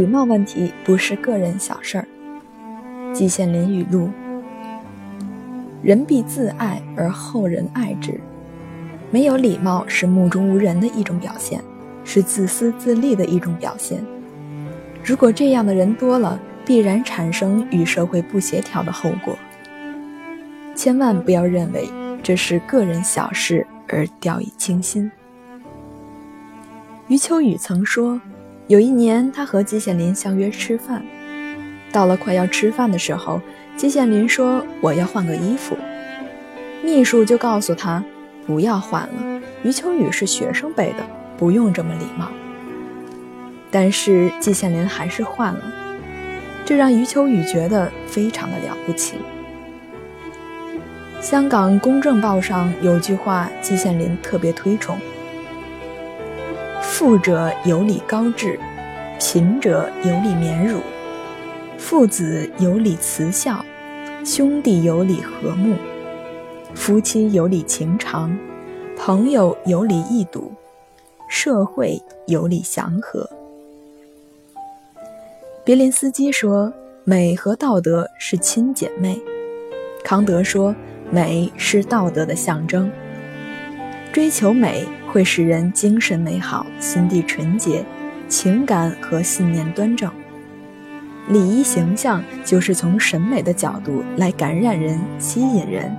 礼貌问题不是个人小事儿。季羡林语录：人必自爱而后人爱之。没有礼貌是目中无人的一种表现，是自私自利的一种表现。如果这样的人多了，必然产生与社会不协调的后果。千万不要认为这是个人小事而掉以轻心。余秋雨曾说，有一年他和季羡林相约吃饭，到了快要吃饭的时候，季羡林说：“我要换个衣服。”秘书就告诉他。不要换了，余秋雨是学生辈的，不用这么礼貌。但是季羡林还是换了，这让余秋雨觉得非常的了不起。香港《公正报》上有句话，季羡林特别推崇：富者有礼高志，贫者有礼免辱，父子有礼慈孝，兄弟有礼和睦。夫妻有礼情长，朋友有礼义笃，社会有礼祥和。别林斯基说：“美和道德是亲姐妹。”康德说：“美是道德的象征。”追求美会使人精神美好，心地纯洁，情感和信念端正。礼仪形象就是从审美的角度来感染人、吸引人。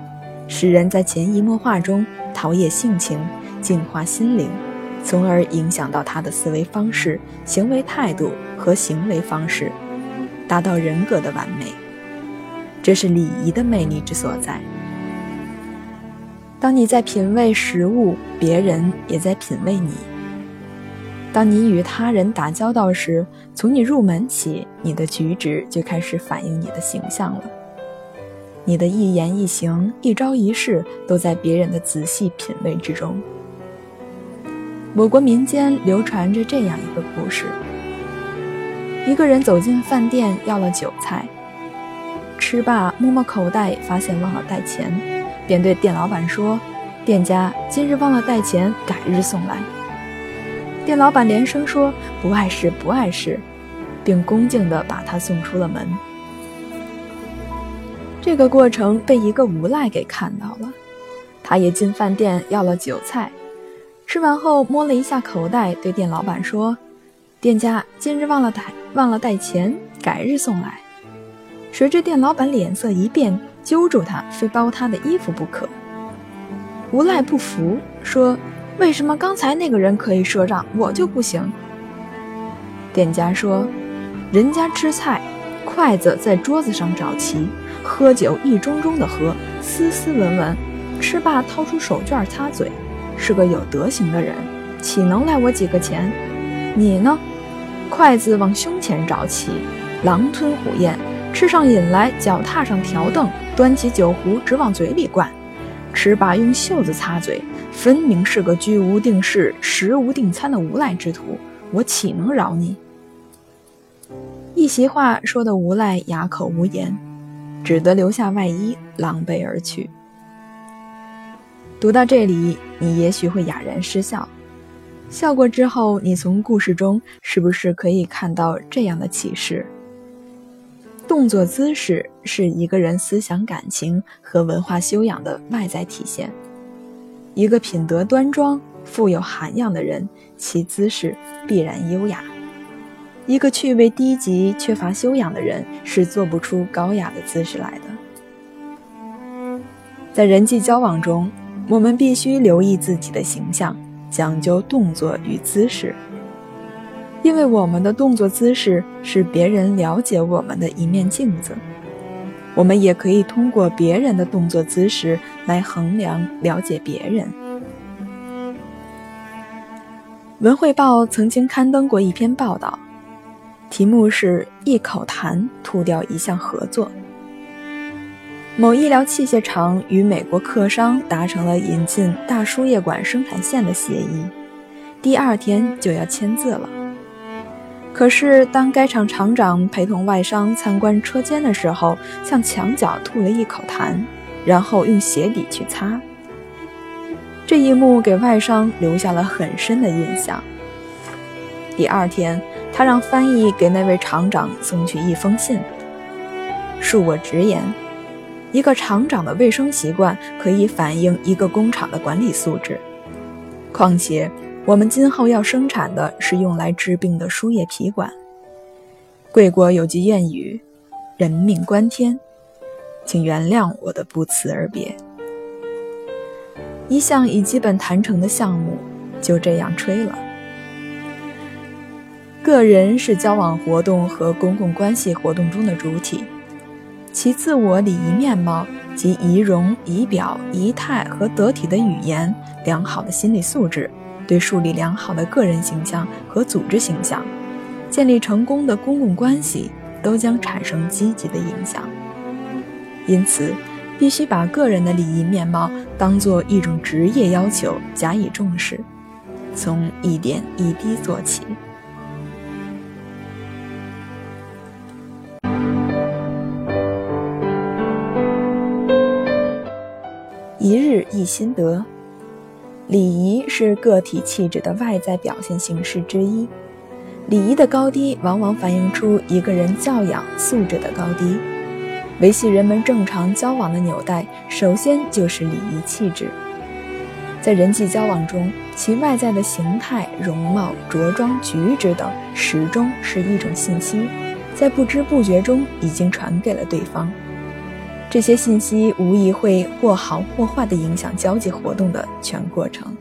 使人在潜移默化中陶冶性情、净化心灵，从而影响到他的思维方式、行为态度和行为方式，达到人格的完美。这是礼仪的魅力之所在。当你在品味食物，别人也在品味你。当你与他人打交道时，从你入门起，你的举止就开始反映你的形象了。你的一言一行、一招一式，都在别人的仔细品味之中。我国民间流传着这样一个故事：一个人走进饭店，要了酒菜，吃罢摸摸口袋，发现忘了带钱，便对店老板说：“店家，今日忘了带钱，改日送来。”店老板连声说：“不碍事，不碍事。”并恭敬地把他送出了门。这个过程被一个无赖给看到了，他也进饭店要了酒菜，吃完后摸了一下口袋，对店老板说：“店家，今日忘了带忘了带钱，改日送来。”谁知店老板脸色一变，揪住他，非包他的衣服不可。无赖不服，说：“为什么刚才那个人可以赊账，我就不行？”店家说：“人家吃菜，筷子在桌子上找齐。”喝酒一盅盅的喝，斯斯文文，吃罢掏出手绢擦嘴，是个有德行的人，岂能赖我几个钱？你呢？筷子往胸前找齐，狼吞虎咽，吃上瘾来，脚踏上条凳，端起酒壶直往嘴里灌，吃罢用袖子擦嘴，分明是个居无定室、食无定餐的无赖之徒，我岂能饶你？一席话说的无赖哑口无言。只得留下外衣，狼狈而去。读到这里，你也许会哑然失笑。笑过之后，你从故事中是不是可以看到这样的启示？动作姿势是一个人思想感情和文化修养的外在体现。一个品德端庄、富有涵养的人，其姿势必然优雅。一个趣味低级、缺乏修养的人是做不出高雅的姿势来的。在人际交往中，我们必须留意自己的形象，讲究动作与姿势，因为我们的动作姿势是别人了解我们的一面镜子。我们也可以通过别人的动作姿势来衡量、了解别人。文汇报曾经刊登过一篇报道。题目是一口痰吐掉一项合作。某医疗器械厂与美国客商达成了引进大输液管生产线的协议，第二天就要签字了。可是当该厂厂长陪同外商参观车间的时候，向墙角吐了一口痰，然后用鞋底去擦。这一幕给外商留下了很深的印象。第二天。他让翻译给那位厂长送去一封信。恕我直言，一个厂长的卫生习惯可以反映一个工厂的管理素质。况且，我们今后要生产的是用来治病的输液皮管。贵国有句谚语：“人命关天。”请原谅我的不辞而别。一项已基本谈成的项目就这样吹了。个人是交往活动和公共关系活动中的主体，其自我礼仪面貌及仪容、仪表、仪态和得体的语言、良好的心理素质，对树立良好的个人形象和组织形象，建立成功的公共关系，都将产生积极的影响。因此，必须把个人的礼仪面貌当作一种职业要求加以重视，从一点一滴做起。一日一心得，礼仪是个体气质的外在表现形式之一。礼仪的高低，往往反映出一个人教养素质的高低。维系人们正常交往的纽带，首先就是礼仪气质。在人际交往中，其外在的形态、容貌、着装、举止等，始终是一种信息，在不知不觉中已经传给了对方。这些信息无疑会或好或坏地影响交际活动的全过程。